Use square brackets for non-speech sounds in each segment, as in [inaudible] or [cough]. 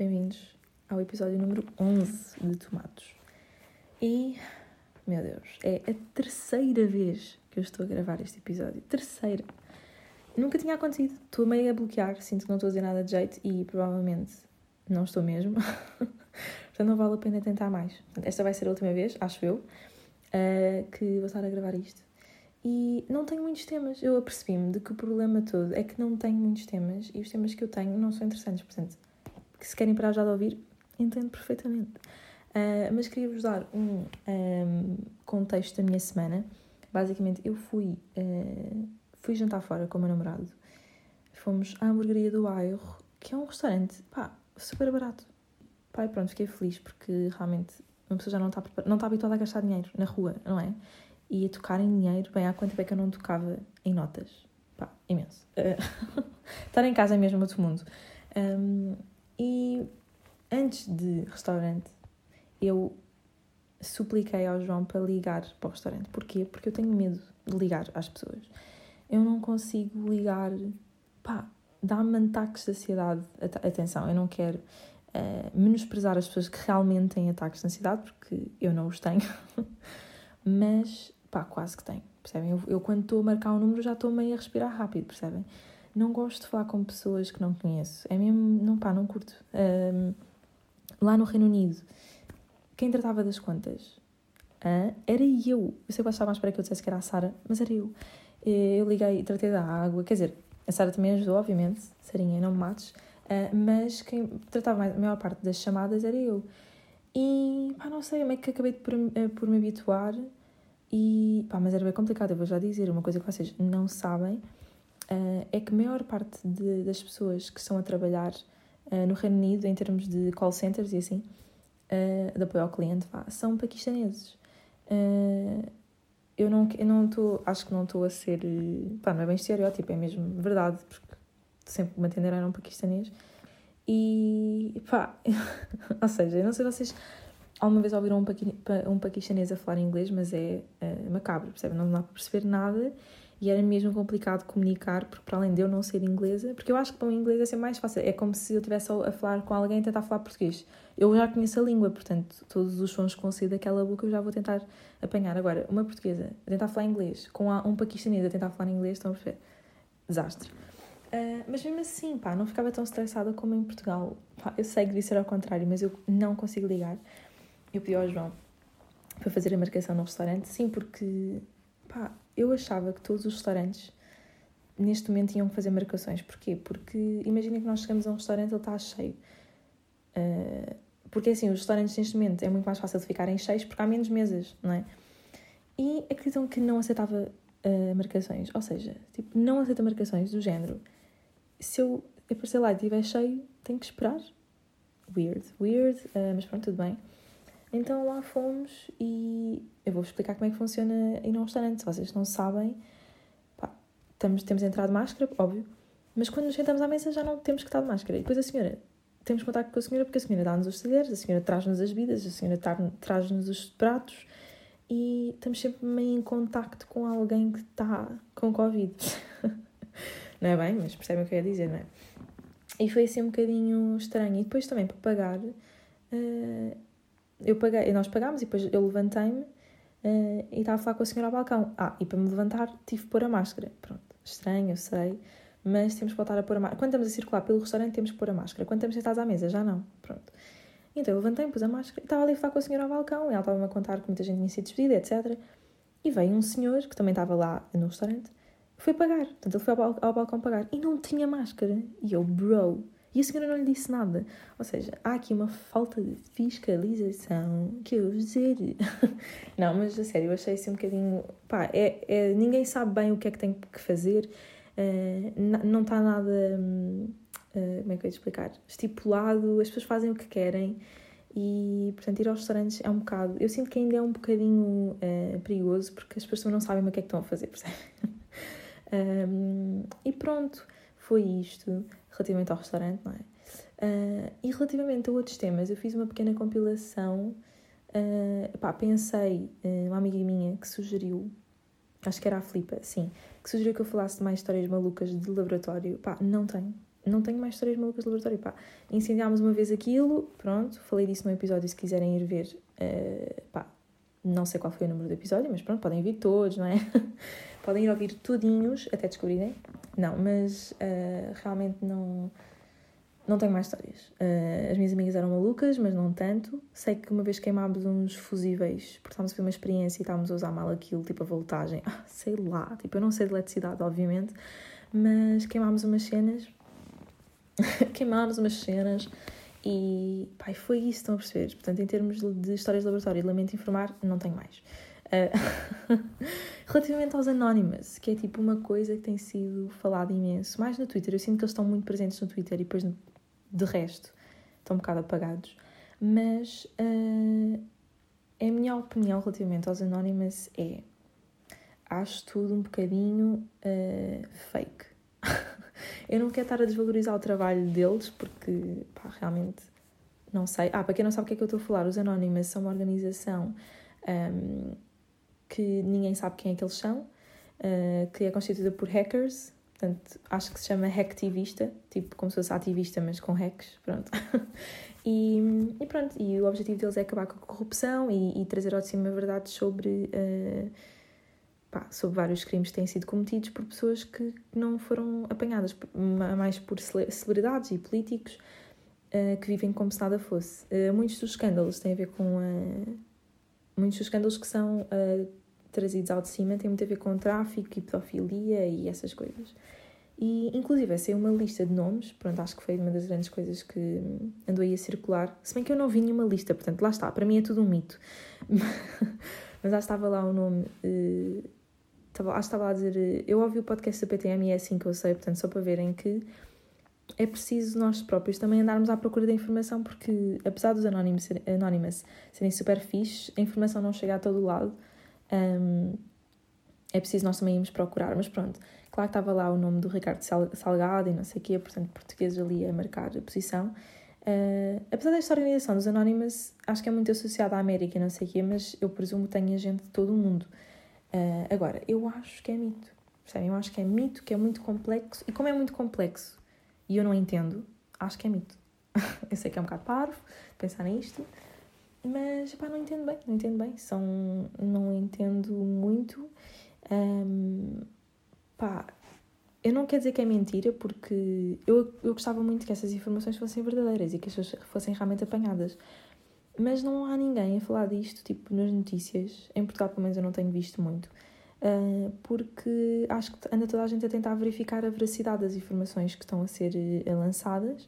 bem-vindos ao episódio número 11 de Tomatos. E, meu Deus, é a terceira vez que eu estou a gravar este episódio. Terceira. Nunca tinha acontecido. Estou meio a bloquear, sinto que não estou a dizer nada de jeito e provavelmente não estou mesmo. [laughs] Portanto, não vale a pena tentar mais. Esta vai ser a última vez, acho eu, uh, que vou estar a gravar isto. E não tenho muitos temas. Eu apercebi-me de que o problema todo é que não tenho muitos temas e os temas que eu tenho não são interessantes. Portanto, se querem parar já de ouvir, entendo perfeitamente. Uh, mas queria-vos dar um, um, contexto da minha semana. Basicamente, eu fui, uh, fui jantar fora com o meu namorado. Fomos à hamburgueria do bairro, que é um restaurante, pá, super barato. Pá, e pronto, fiquei feliz porque realmente uma pessoa já não está, não está habituada a gastar dinheiro na rua, não é? E a tocar em dinheiro, bem, há quanto tempo é que eu não tocava em notas? Pá, imenso. Uh, [laughs] estar em casa é mesmo outro mundo. Um, e antes de restaurante, eu supliquei ao João para ligar para o restaurante. Porquê? Porque eu tenho medo de ligar às pessoas. Eu não consigo ligar, pá, dá-me ataques de ansiedade. Atenção, eu não quero uh, menosprezar as pessoas que realmente têm ataques de ansiedade, porque eu não os tenho, [laughs] mas, pá, quase que tenho, percebem? Eu, eu quando estou a marcar um número já estou meio a respirar rápido, percebem? Não gosto de falar com pessoas que não conheço, é mesmo, não pá, não curto. Um, lá no Reino Unido, quem tratava das contas era eu. Eu sei que estava mais para que eu dissesse que era a Sara, mas era eu. Eu liguei, tratei da água, quer dizer, a Sara também ajudou, obviamente, Sarinha, não me mates, mas quem tratava a maior parte das chamadas era eu. E pá, não sei, é que acabei por, uh, por me habituar e pá, mas era bem complicado, eu vou já dizer, uma coisa que vocês não sabem uh, é que a maior parte de, das pessoas que estão a trabalhar no Reino Unido, em termos de call centers e assim, de apoio ao cliente, pá, são paquistaneses. Eu não eu não acho que não estou a ser pá, não é bem estereótipo é mesmo verdade porque sempre me atenderam paquistanês e pá [laughs] ou seja não sei se vocês alguma vez ouviram um, paqui, um paquistanês a falar inglês mas é, é macabro percebe? Não dá para perceber nada e era mesmo complicado comunicar, porque para além de eu não ser inglesa, porque eu acho que para o inglês é ser mais fácil, é como se eu estivesse a falar com alguém e tentar falar português. Eu já conheço a língua, portanto, todos os sons que vão sair daquela boca eu já vou tentar apanhar. Agora, uma portuguesa a tentar falar inglês, com um paquistanês a tentar falar inglês, estão a perceber? Desastre. Uh, mas mesmo assim, pá, não ficava tão estressada como em Portugal. Pá, eu sei que devia ser ao contrário, mas eu não consigo ligar. Eu pedi ao João para fazer a marcação no restaurante, sim, porque, pá, eu achava que todos os restaurantes neste momento iam fazer marcações. Porquê? Porque imagina que nós chegamos a um restaurante e ele está cheio. Uh, porque assim, os restaurantes neste momento é muito mais fácil de ficarem cheios porque há menos mesas, não é? E acreditam que não aceitava uh, marcações. Ou seja, tipo, não aceita marcações do género. Se eu aparecer lá e estiver cheio, tenho que esperar. Weird, weird, uh, mas pronto, tudo bem. Então lá fomos e eu vou-vos explicar como é que funciona ir num restaurante. Se vocês não sabem, pá, estamos, temos entrado de máscara, óbvio, mas quando nos sentamos à mesa já não temos que estar de máscara. E depois a senhora, temos contato com a senhora porque a senhora dá-nos os talheres, a senhora traz-nos as bebidas, a senhora traz-nos os pratos e estamos sempre meio em contacto com alguém que está com Covid. [laughs] não é bem? Mas percebem o que eu ia dizer, não é? E foi assim um bocadinho estranho. E depois também para pagar. Uh, eu paguei, nós pagámos e depois eu levantei-me uh, e estava a falar com a senhora ao balcão. Ah, e para me levantar tive que pôr a máscara. Pronto, estranho, eu sei, mas temos que voltar a pôr a máscara. Quando estamos a circular pelo restaurante, temos que pôr a máscara. Quando estamos sentados à mesa, já não. Pronto. Então eu levantei-me, pus a máscara e estava ali a falar com a senhora ao balcão. E ela estava-me a contar que muita gente tinha sido despedida, etc. E veio um senhor, que também estava lá no restaurante, foi pagar. Portanto, ele foi ao, ao balcão pagar e não tinha máscara. E eu, bro e a senhora não lhe disse nada. Ou seja, há aqui uma falta de fiscalização que eu vou dizer. [laughs] não, mas a sério, eu achei assim um bocadinho. Pá, é, é, ninguém sabe bem o que é que tem que fazer, uh, não está nada. Uh, como é que eu ia explicar? Estipulado, as pessoas fazem o que querem e, portanto, ir aos restaurantes é um bocado. Eu sinto que ainda é um bocadinho uh, perigoso porque as pessoas não sabem o que é que estão a fazer, [laughs] percebe? um, e pronto, foi isto relativamente ao restaurante, não é? Uh, e relativamente a outros temas, eu fiz uma pequena compilação. Uh, pá, pensei, uh, uma amiga minha que sugeriu, acho que era a Flipa, sim, que sugeriu que eu falasse de mais histórias malucas de laboratório. Pá, não tenho, não tenho mais histórias malucas de laboratório. Pá, incendiámos uma vez aquilo, pronto, falei disso no episódio se quiserem ir ver. Uh, pá, não sei qual foi o número do episódio, mas pronto, podem vir todos, não é? [laughs] podem ir ouvir tudinhos até descobrirem. Não, mas uh, realmente não não tenho mais histórias. Uh, as minhas amigas eram malucas, mas não tanto. Sei que uma vez queimámos uns fusíveis, porque estávamos a fazer uma experiência e estávamos a usar mal aquilo, tipo a voltagem. [laughs] Ah, sei lá, tipo, eu não sei de eletricidade, obviamente, mas queimámos umas cenas. [laughs] queimámos umas cenas e pai, foi isso, estão a perceber? Portanto, em termos de histórias de laboratório, lamento informar, não tenho mais. Uh, [laughs] relativamente aos Anonymous, que é tipo uma coisa que tem sido falada imenso, mais no Twitter, eu sinto que eles estão muito presentes no Twitter e depois de resto, estão um bocado apagados. Mas uh, a minha opinião relativamente aos Anonymous é: acho tudo um bocadinho uh, fake. [laughs] eu não quero estar a desvalorizar o trabalho deles porque, pá, realmente não sei. Ah, para quem não sabe o que é que eu estou a falar, os Anonymous são uma organização um, que ninguém sabe quem é que eles são, uh, que é constituída por hackers Portanto, acho que se chama hacktivista, tipo como se fosse ativista, mas com hacks, pronto. [laughs] e, e, pronto, e o objetivo deles é acabar com a corrupção e, e trazer ao de cima verdades sobre, uh, pá, sobre vários crimes que têm sido cometidos por pessoas que não foram apanhadas, mais por celebridades e políticos uh, que vivem como se nada fosse. Uh, muitos dos escândalos têm a ver com. muitos dos escândalos que são trazidos ao de cima têm muito a ver com tráfico e pedofilia e essas coisas. E, inclusive, essa é uma lista de nomes, pronto, acho que foi uma das grandes coisas que andou aí a circular. Se bem que eu não vi nenhuma lista, portanto, lá está, para mim é tudo um mito. [laughs] Mas já estava lá o nome. Uh, estava, acho que estava lá a dizer. Uh, eu ouvi o podcast da PTM e é assim que eu sei, portanto, só para verem que é preciso nós próprios também andarmos à procura da informação, porque apesar dos anónimos, anónimos serem super fixe, a informação não chega a todo lado um, é preciso nós também irmos procurar, mas pronto, claro que estava lá o nome do Ricardo Salgado e não sei o quê, portanto, portugueses ali a marcar a posição. Uh, apesar desta organização dos Anonymous, acho que é muito associada à América e não sei o quê, mas eu presumo que tenha gente de todo o mundo. Uh, agora, eu acho que é mito, percebem? Eu acho que é mito, que é muito complexo, e como é muito complexo e eu não entendo, acho que é mito. [laughs] eu sei que é um bocado parvo pensar nisto, mas pá, não entendo bem, não entendo bem, são, não entendo muito. Um, pá, eu não quero dizer que é mentira, porque eu, eu gostava muito que essas informações fossem verdadeiras e que as pessoas fossem realmente apanhadas. Mas não há ninguém a falar disto, tipo, nas notícias. Em Portugal, pelo menos, eu não tenho visto muito. Uh, porque acho que anda toda a gente a tentar verificar a veracidade das informações que estão a ser uh, lançadas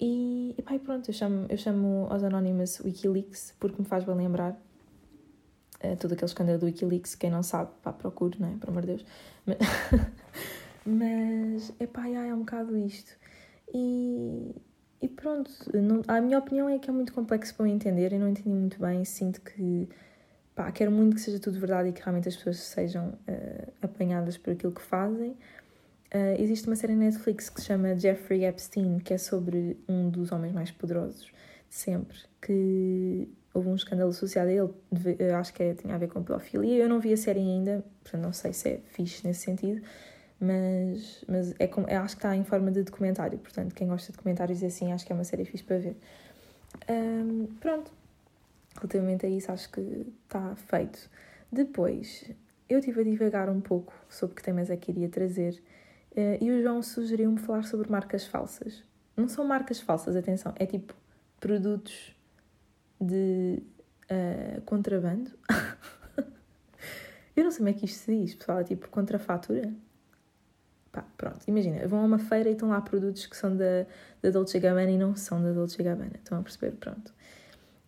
e, e pá, pronto, eu chamo, eu chamo aos Anonymous Wikileaks porque me faz bem lembrar uh, todo aquele escândalo do Wikileaks. Quem não sabe, pá, procure, não é? Por amor de Deus. [laughs] Mas, mas é pá, é um bocado isto. E, e pronto, não, a minha opinião é que é muito complexo para eu entender. Eu não entendi muito bem. Sinto que, pá, quero muito que seja tudo verdade e que realmente as pessoas sejam uh, apanhadas por aquilo que fazem. Uh, existe uma série na Netflix que se chama Jeffrey Epstein, que é sobre um dos homens mais poderosos de sempre, que houve um escândalo associado a ele, acho que é, tinha a ver com pedofilia. Eu não vi a série ainda, portanto não sei se é fixe nesse sentido, mas, mas é como, acho que está em forma de documentário, portanto quem gosta de documentários assim, acho que é uma série fixe para ver. Um, pronto, relativamente a isso acho que está feito. Depois, eu estive a divagar um pouco sobre que temas é que iria trazer e o João sugeriu-me falar sobre marcas falsas. Não são marcas falsas, atenção, é tipo produtos de uh, contrabando. [laughs] eu não sei como é que isto se diz, pessoal, é tipo contrafatura. Pá, pronto, imagina, vão a uma feira e estão lá produtos que são da, da Dolce Gabbana e não são da Dolce Gabbana, estão a perceber? Pronto.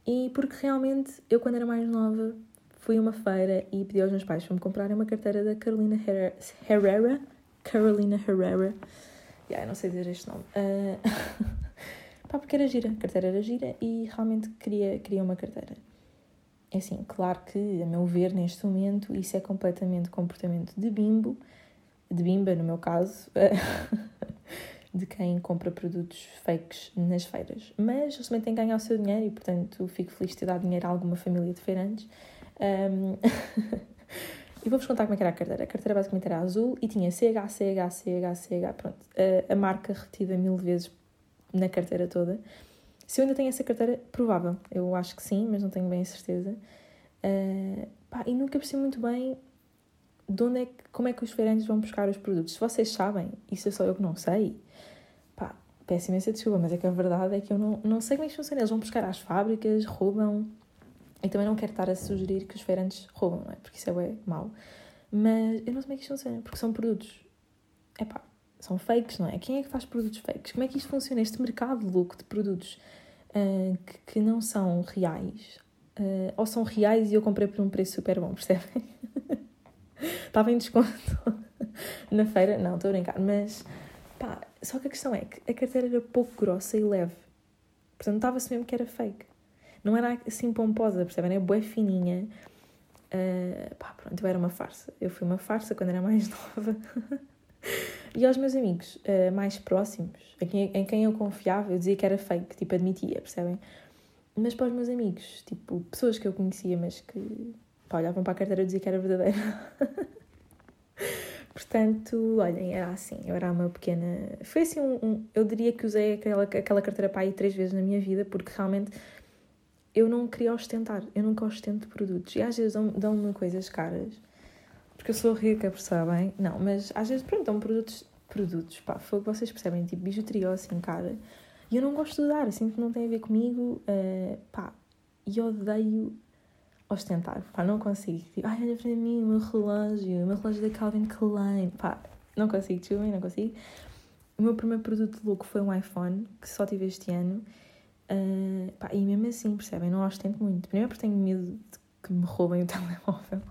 E porque realmente, eu quando era mais nova, fui a uma feira e pedi aos meus pais para me comprarem uma carteira da Carolina Herrera Carolina Herrera. Yeah, não sei dizer este nome. Uh, [laughs] pá, porque era gira, a carteira era gira e realmente queria, queria uma carteira. É assim, claro que, a meu ver, neste momento, isso é completamente comportamento de bimbo, de bimba, no meu caso, [laughs] de quem compra produtos fakes nas feiras. Mas eles também têm que ganhar o seu dinheiro e, portanto, fico feliz de ter dado dinheiro a alguma família de feirantes. Um, [laughs] E vou-vos contar como é era a carteira. A carteira basicamente era azul e tinha CH, CH, CH, CH, pronto. A, a marca repetida mil vezes na carteira toda. Se eu ainda tenho essa carteira, provável. Eu acho que sim, mas não tenho bem a certeza. Uh, pá, e nunca percebi muito bem de onde é que, como é que os feirantes vão buscar os produtos. Se vocês sabem, isso é só eu que não sei, pá, peço imensa desculpa, mas é que a verdade é que eu não, não sei como é que funciona. Eles vão buscar às fábricas, roubam. E também não quero estar a sugerir que os feirantes roubam, não é? Porque isso é mau. Mas eu não sei como é que isto funciona, porque são produtos. É pá, são fakes, não é? Quem é que faz produtos fakes? Como é que isto funciona? Este mercado louco de produtos uh, que, que, não são reais, uh, ou são reais e eu comprei por um preço super bom, [laughs] percebem? Estava em desconto [laughs] na feira, não, estou a brincar, mas pá, só que a questão é que a carteira era pouco grossa e leve, portanto estava-se mesmo que era fake, não era assim pomposa, percebem? Era bué fininha, uh, pá, pronto, eu era uma farsa, eu fui uma farsa quando era mais [laughs] nova. e aos meus amigos uh, mais próximos, em quem, em quem eu confiava, eu dizia que era fake, tipo, admitia, percebem? Mas para os meus amigos, tipo, pessoas que eu conhecia, mas que pá, olhavam para a carteira e diziam que era verdadeira. [laughs] Portanto, olhem, era assim, eu era uma pequena. Foi assim um. um... Eu diria que usei aquela, aquela carteira para aí três vezes na minha vida, porque realmente eu não queria ostentar, eu nunca ostento produtos. E às vezes dão-me dão coisas caras, porque eu sou rica, percebem? Não, mas às vezes, pronto, dão produtos, produtos, pá, foi o que vocês percebem, tipo bijuteria assim, cara. E eu não gosto de usar, assim que não tem a ver comigo, uh, pá, e odeio ostentar, pá, não consigo. Tipo, ai, olha para mim, o meu relógio, o meu relógio da Calvin Klein, pá, não consigo, desculpem, não consigo. O meu primeiro produto louco foi um iPhone, que só tive este ano, uh, pá, e mesmo assim, percebem, não ostento muito. Primeiro porque tenho medo de que me roubem o [laughs] telemóvel,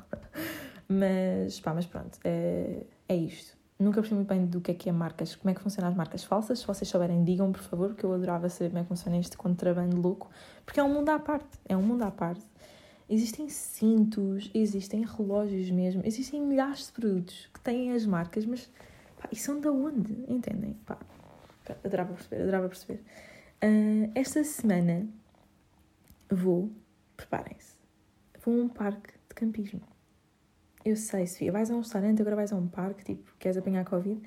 mas, pá, mas pronto, é, é isto. Nunca percebi muito bem do que é que é marcas, como é que funcionam as marcas falsas. Se vocês souberem, digam, por favor, que eu adorava saber como é que funciona este contrabando louco, porque é um mundo à parte, é um mundo à parte. Existem cintos, existem relógios mesmo, existem milhares de produtos que têm as marcas, mas pá, e são de onde? Entendem? Pá, adorava perceber, adorava perceber. Uh, esta semana vou, preparem-se, vou a um parque de campismo. Eu sei, Sofia, vais a um restaurante, agora vais a um parque, tipo, queres apanhar Covid?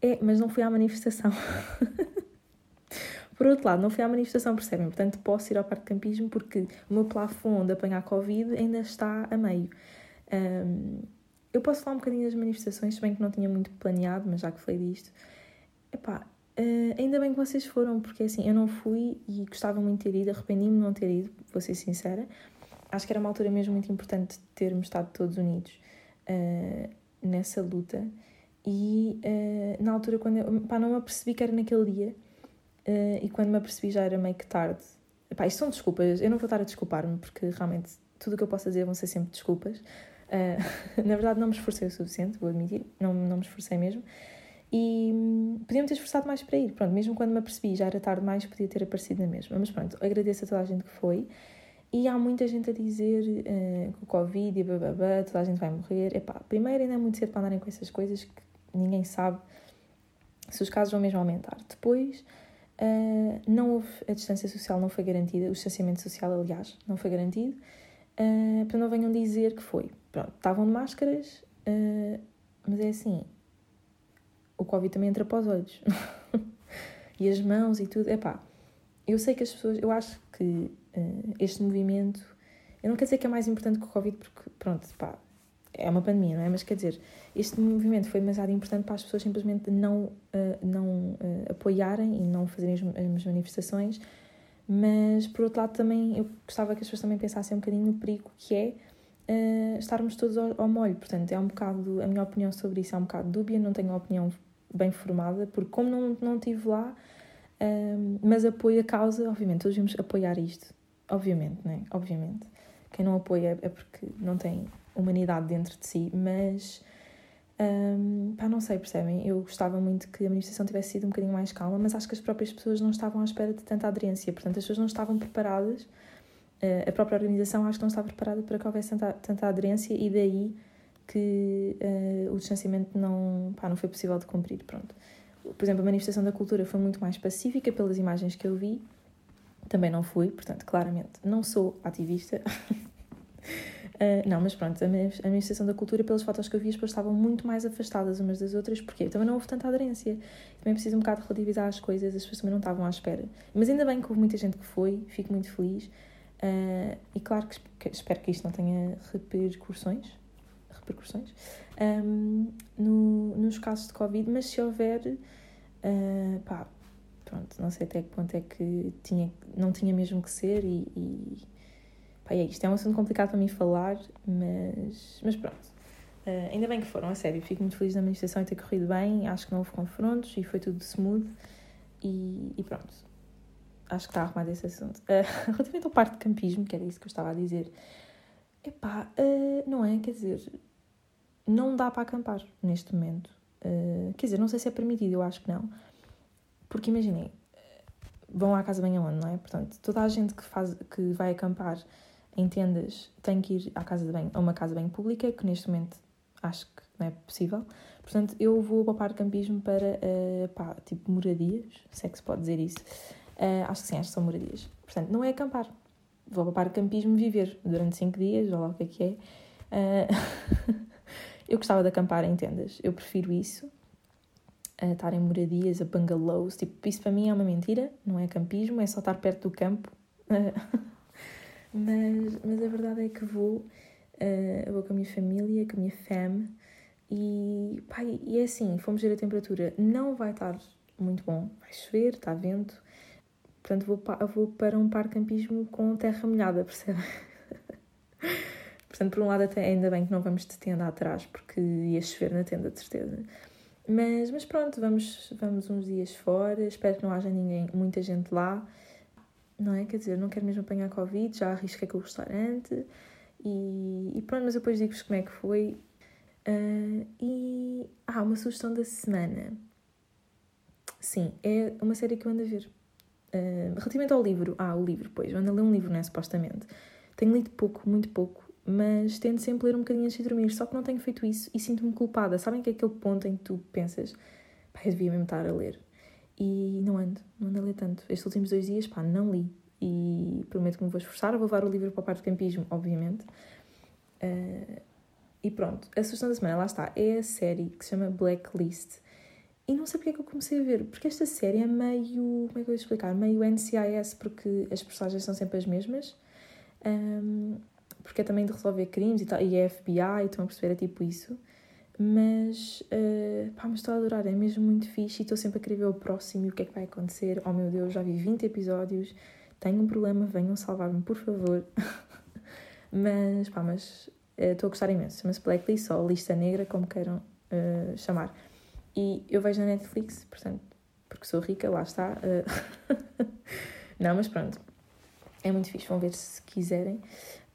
É, mas não fui à manifestação. [laughs] Por outro lado, não fui à manifestação, percebem? Portanto, posso ir ao parque de campismo porque o meu plafond de apanhar Covid ainda está a meio. Um, eu posso falar um bocadinho das manifestações, se bem que não tinha muito planeado, mas já que falei disto. Epá, uh, ainda bem que vocês foram, porque assim, eu não fui e gostava muito de ter ido, arrependi-me de não ter ido, vou ser sincera. Acho que era uma altura mesmo muito importante termos estado todos unidos uh, nessa luta. E uh, na altura, quando eu pá, não me apercebi que era naquele dia, e quando me apercebi já era meio que tarde. Epá, isto são desculpas, eu não vou estar a desculpar-me, porque realmente tudo o que eu posso dizer vão ser sempre desculpas. [laughs] Na verdade, não me esforcei o suficiente, vou admitir, não, não me esforcei mesmo. E um, podia-me ter esforçado mais para ir. Pronto, mesmo quando me apercebi já era tarde mais, podia ter aparecido na mesma. Mas pronto, agradeço a toda a gente que foi. E há muita gente a dizer uh, que o Covid e bababá, toda a gente vai morrer. Epá, primeiro ainda é muito cedo para andarem com essas coisas que ninguém sabe se os casos vão mesmo aumentar. Depois, Uh, não houve, a distância social não foi garantida, o distanciamento social, aliás, não foi garantido. Uh, para não venham dizer que foi. Pronto, estavam de máscaras, uh, mas é assim, o Covid também entra para os olhos. [laughs] e as mãos e tudo. Epá, eu sei que as pessoas, eu acho que uh, este movimento, eu não quero dizer que é mais importante que o Covid, porque, pronto, pá, é uma pandemia, não é? Mas quer dizer, este movimento foi demasiado importante para as pessoas simplesmente não, uh, não uh, apoiarem e não fazerem as, as, manifestações, mas por outro lado também eu gostava que as pessoas também pensassem um bocadinho no perigo que é uh, estarmos todos ao, ao, molho. Portanto, é um bocado, a minha opinião sobre isso é um bocado dúbia, não tenho opinião bem formada, porque como não, não estive lá, mas apoio a causa, obviamente, todos devemos apoiar isto, obviamente, não é? Obviamente. Quem não apoia é porque não tem humanidade dentro de si, mas um, pá, não sei, percebem? Eu gostava muito que a manifestação tivesse sido um bocadinho mais calma, mas acho que as próprias pessoas não estavam à espera de tanta aderência, portanto, as pessoas não estavam preparadas, uh, a própria organização acho que não estava preparada para que houvesse tanta, tanta aderência e daí que uh, o distanciamento não, pá, não foi possível de cumprir, pronto. Por exemplo, a manifestação da cultura foi muito mais pacífica pelas imagens que eu vi, também não fui, portanto, claramente não sou ativista. Uh, [laughs] não, mas pronto, a, Administração da Cultura, pelas fotos que eu vi, as pessoas estavam muito mais afastadas umas das outras, porque também não houve tanta aderência. Também preciso um bocado relativizar as coisas, as pessoas também não estavam à espera. Mas ainda bem que houve muita gente que foi, fico muito feliz. Uh, e claro que, espero que isto não tenha repercussões, repercussões um, no, nos casos de Covid, mas se houver, uh, pá, pronto, não sei até que ponto é que tinha, não tinha mesmo que ser e, e Pá, é isto, é um assunto complicado para mim falar, mas, mas pronto. Uh, ainda bem que foram, a sério. Fico muito feliz da manifestação e ter corrido bem. Acho que não houve confrontos e foi tudo smooth. E, e pronto. Acho que está arrumado esse assunto. Uh, [laughs] relativamente ao parque de campismo, que era isso que eu estava a dizer. Epá, uh, não é? Quer dizer, não dá para acampar neste momento. Uh, quer dizer, não sei se é permitido, eu acho que não. Porque imaginem, vão à casa bem aonde, não é? Portanto, toda a gente que, faz, que vai acampar em tendas tem que ir à casa de banho, a uma casa de banho pública, que neste momento acho que não é possível. Portanto, eu vou o campismo para, uh, pá, tipo, moradias, se é que se pode dizer isso. Uh, acho que sim, acho que são moradias. Portanto, não é acampar. Vou o campismo viver durante 5 dias, ou lá o que é que é. Uh, [laughs] eu gostava de acampar em tendas, eu prefiro isso. Uh, estar em moradias, a bungalows, tipo, isso para mim é uma mentira, não é campismo, é só estar perto do campo. [laughs] Mas, mas a verdade é que vou, uh, vou com a minha família, com a minha fam, e, e é assim, fomos ver a temperatura, não vai estar muito bom, vai chover, está vento, portanto vou, vou para um parque campismo com terra molhada, percebe? [laughs] portanto, por um lado até ainda bem que não vamos de tenda atrás, porque ia chover na tenda, de certeza. Mas, mas pronto, vamos, vamos uns dias fora, espero que não haja ninguém, muita gente lá, não é? Quer dizer, não quero mesmo apanhar Covid, já arrisquei com o restaurante e, e pronto, mas depois digo-vos como é que foi. Uh, e. Ah, uma sugestão da semana. Sim, é uma série que eu ando a ver. Uh, relativamente ao livro, ah, o livro, pois, eu ando a ler um livro, não é? Supostamente. Tenho lido pouco, muito pouco, mas tento sempre ler um bocadinho antes de dormir, só que não tenho feito isso e sinto-me culpada. Sabem que é aquele ponto em que tu pensas, pá, eu devia mesmo estar a ler e não ando, não ando a ler tanto. Estes últimos dois dias, pá, não li. E prometo que me vou esforçar. Vou levar o livro para o parque de campismo, obviamente. Uh, e pronto, a sugestão da semana, lá está, é a série que se chama Blacklist. E não sei porque é que eu comecei a ver, porque esta série é meio. Como é que eu vou explicar? Meio NCIS, porque as personagens são sempre as mesmas. Um, porque é também de resolver crimes e, tal, e é FBI, estão a perceber, é tipo isso. Mas, uh, pá, mas estou a adorar, é mesmo muito fixe e estou sempre a querer ver o próximo e o que é que vai acontecer. Oh meu Deus, já vi 20 episódios, tenho um problema, venham salvar-me, por favor. [laughs] mas, pá, mas uh, estou a gostar imenso. Chama-se Blacklist ou Lista Negra, como queiram uh, chamar. E eu vejo na Netflix, portanto, porque sou rica, lá está. [laughs] Não, mas pronto, é muito fixe, vão ver se quiserem.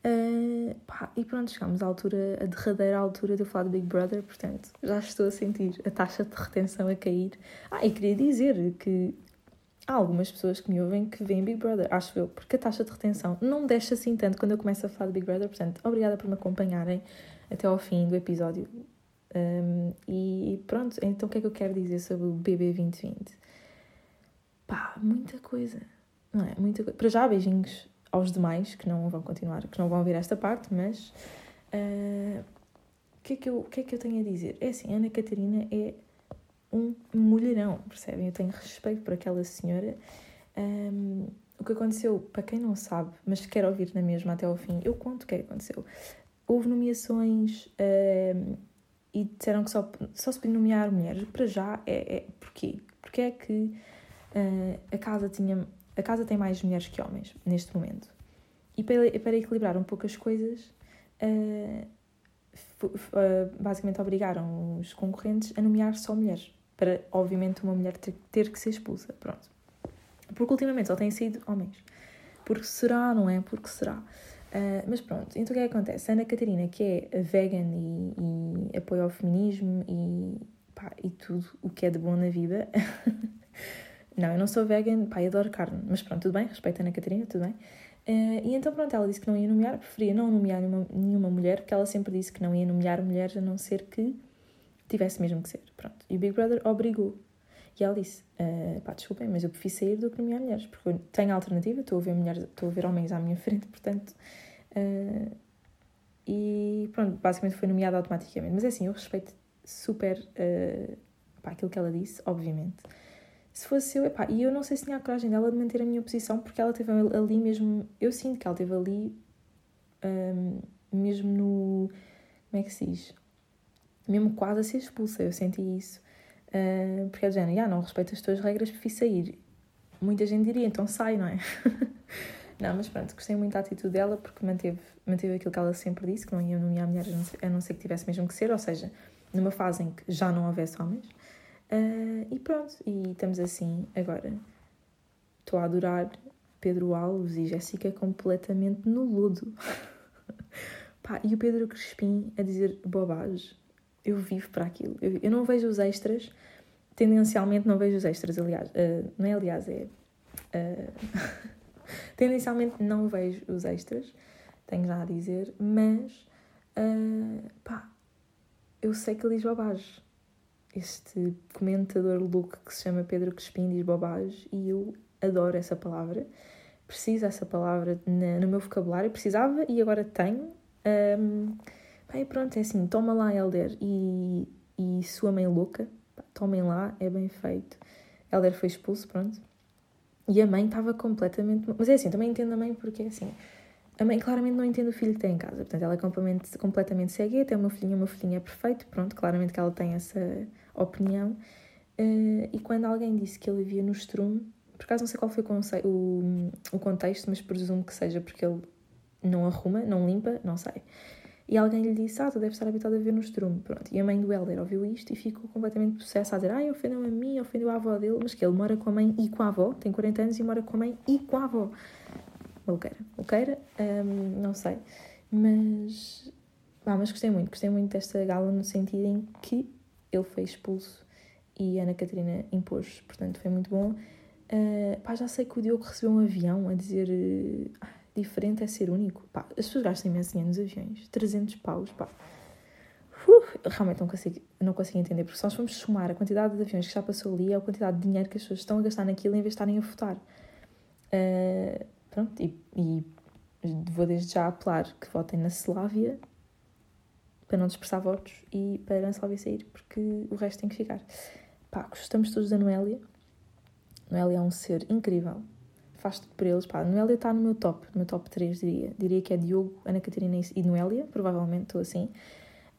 Uh, pá, e pronto, chegámos à altura, a derradeira altura de eu falar do Big Brother, portanto, já estou a sentir a taxa de retenção a cair. Ah, e queria dizer que há algumas pessoas que me ouvem que veem Big Brother, acho eu, porque a taxa de retenção não deixa assim tanto quando eu começo a falar do Big Brother, portanto, obrigada por me acompanharem até ao fim do episódio. Um, e pronto, então o que é que eu quero dizer sobre o BB 2020? Pá, muita coisa, não é? Muita coisa. Para já, beijinhos aos demais que não vão continuar, que não vão ouvir esta parte, mas uh, o que, é que, eu, que é que eu tenho a dizer? É assim, Ana Catarina é um mulherão, percebem? Eu tenho respeito por aquela senhora. Um, o que aconteceu, para quem não sabe, mas quer ouvir na mesma até ao fim, eu conto o que é que aconteceu. Houve nomeações um, e disseram que só, só se podia nomear mulheres. Para já, é, é porquê? Porque é que uh, a casa tinha a casa tem mais mulheres que homens neste momento. E para, para equilibrar um pouco as coisas, uh, uh, basicamente obrigaram os concorrentes a nomear só mulheres, para obviamente uma mulher ter, ter que ser expulsa. Pronto. Porque ultimamente só têm sido homens. Porque será, não é? Porque será. Uh, mas pronto, então o que é que acontece? Ana Catarina, que é vegan e, e apoia feminismo e, pá, e tudo o que é de bom na vida, [laughs] Não, eu não sou vegan, pá, adoro carne, mas pronto, tudo bem, respeito a Ana Catarina, tudo bem. Uh, e então, pronto, ela disse que não ia nomear, preferia não nomear nenhuma, nenhuma mulher, porque ela sempre disse que não ia nomear mulheres a não ser que tivesse mesmo que ser. Pronto. E o Big Brother obrigou. E ela disse: uh, pá, desculpem, mas eu prefiro sair do que nomear mulheres, porque eu tenho alternativa, estou a ver mulheres, estou a ver homens à minha [laughs] frente, portanto, uh, e pronto, basicamente foi nomeada automaticamente. Mas é assim, eu respeito super uh, pá, aquilo que ela disse, obviamente. Se fosse eu, epá, e eu não sei se tinha a coragem dela de manter a minha posição, porque ela teve ali mesmo. Eu sinto que ela teve ali um, mesmo no. Como é que se diz? Mesmo quase a ser expulsa, eu senti isso. Uh, porque a Jana, ah, não respeito as tuas regras, prefiro sair. Muita gente diria, então sai, não é? [laughs] não, mas pronto, gostei muito da atitude dela porque manteve, manteve aquilo que ela sempre disse, que não ia nomear mulheres a não, ser, que tivesse mesmo que ser, ou seja, numa fase em que já não houvesse homens. Uh, e pronto, e estamos assim agora. Estou a adorar Pedro Alves e Jéssica completamente no lodo. [laughs] Pá, e o Pedro Crespim a dizer bobagem. Eu vivo para aquilo. Eu, eu, não vejo os extras. Tendencialmente não vejo os extras, aliás. Uh, não é aliás, é. Uh, [laughs] tendencialmente não vejo os extras. Tenho já a dizer. Mas. Uh, pá, eu sei que ele diz bobagem. Este comentador louco que se chama Pedro Crespim diz bobagem e eu adoro essa palavra. Preciso essa palavra na, no meu vocabulário. Precisava e agora tenho. Um, bem, pronto, é assim, toma lá, Helder, e, e sua mãe louca, tomem lá, é bem feito. Helder foi expulso, pronto. E a mãe estava completamente. Mas é assim, também entendo a mãe porque é assim. A mãe claramente não entende o filho que tem em casa. Portanto, ela é completamente, completamente cegueta, tem uma filhinha, uma filhinha é perfeito. Pronto, claramente que ela tem essa opinião. Uh, e quando alguém disse que ele via no Strum, por acaso não sei qual foi o, o, o contexto, mas presumo que seja porque ele não arruma, não limpa, não sei. E alguém lhe disse, ah, tu deves estar habituado a ver no estrume. Pronto. E a mãe do Helder ouviu isto e ficou completamente possessa a dizer, ai, ofendeu a mim, ofendeu a avó dele, mas que ele mora com a mãe e com a avó, tem 40 anos e mora com a mãe e com a avó. Maluqueira. Maluqueira, hum, não sei. Mas, ah, mas gostei muito, gostei muito desta gala no sentido em que ele foi expulso e Ana Catarina impôs, portanto foi muito bom. Uh, pá, já sei que o Diogo recebeu um avião a dizer... Uh, diferente é ser único. Pá, as pessoas gastam imenso dinheiro nos aviões. 300 paus, pá. Uh, realmente não consigo, não consigo entender, porque se nós formos somar a quantidade de aviões que já passou ali, é a quantidade de dinheiro que as pessoas estão a gastar naquilo em vez de estarem a votar. Uh, pronto, e, e, vou desde já apelar que votem na Slávia para não dispersar votos e para a Slávia sair, porque o resto tem que ficar. Pá, gostamos todos da Noélia. Noélia é um ser incrível faz tudo por eles. Pá, Noélia está no meu top, no meu top 3, diria. Diria que é Diogo, Ana Catarina e Noélia, provavelmente estou assim.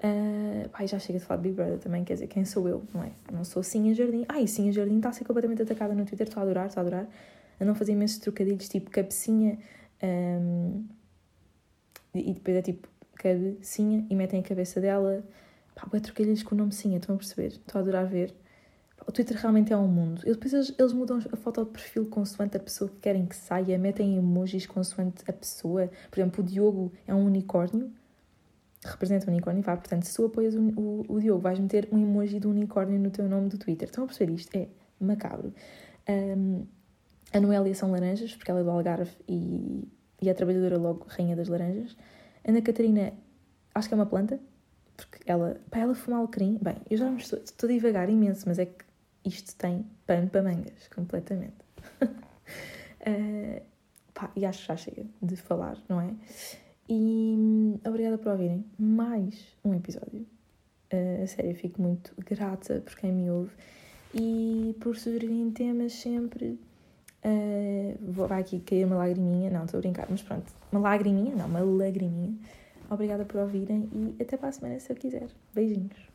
Uh, pá, já chega de falar de Big Brother também, quer dizer, quem sou eu, não é? Não sou Sim Jardim. Ai, Sim Jardim está a ser completamente atacada no Twitter, estou a adorar, estou a adorar. A não fazer imensos trocadilhos, tipo cabecinha. Um, e depois é tipo cabecinha e metem a cabeça dela. Pá, é trocadilhos com o nome Sim, estão a perceber? Estou a adorar ver. O Twitter realmente é um mundo. E depois eles, eles mudam a foto de perfil consoante a pessoa que querem que saia, metem emojis consoante a pessoa. Por exemplo, o Diogo é um unicórnio, representa um unicórnio, vá. Portanto, se tu apoias o, o, o Diogo, vais meter um emoji do unicórnio no teu nome do Twitter. Estão a perceber isto? É macabro. Um, a Noélia são laranjas, porque ela é do Algarve e, e é trabalhadora logo, rainha das laranjas. Ana Catarina, acho que é uma planta, porque ela, para ela fuma alecrim. Bem, eu já me estou, estou devagar imenso, mas é que isto tem pano para mangas, completamente. uh, [laughs] pá, e acho que já chega de falar, não é? E obrigada por ouvirem mais um episódio. Uh, a sério, fico muito grata por quem me ouve e por sugerirem temas sempre. Uh, vou, vai aqui cair uma lagriminha, não, estou a brincar, mas pronto, uma lagriminha, não, uma lagriminha. Obrigada por ouvirem e até para a semana se eu quiser. Beijinhos.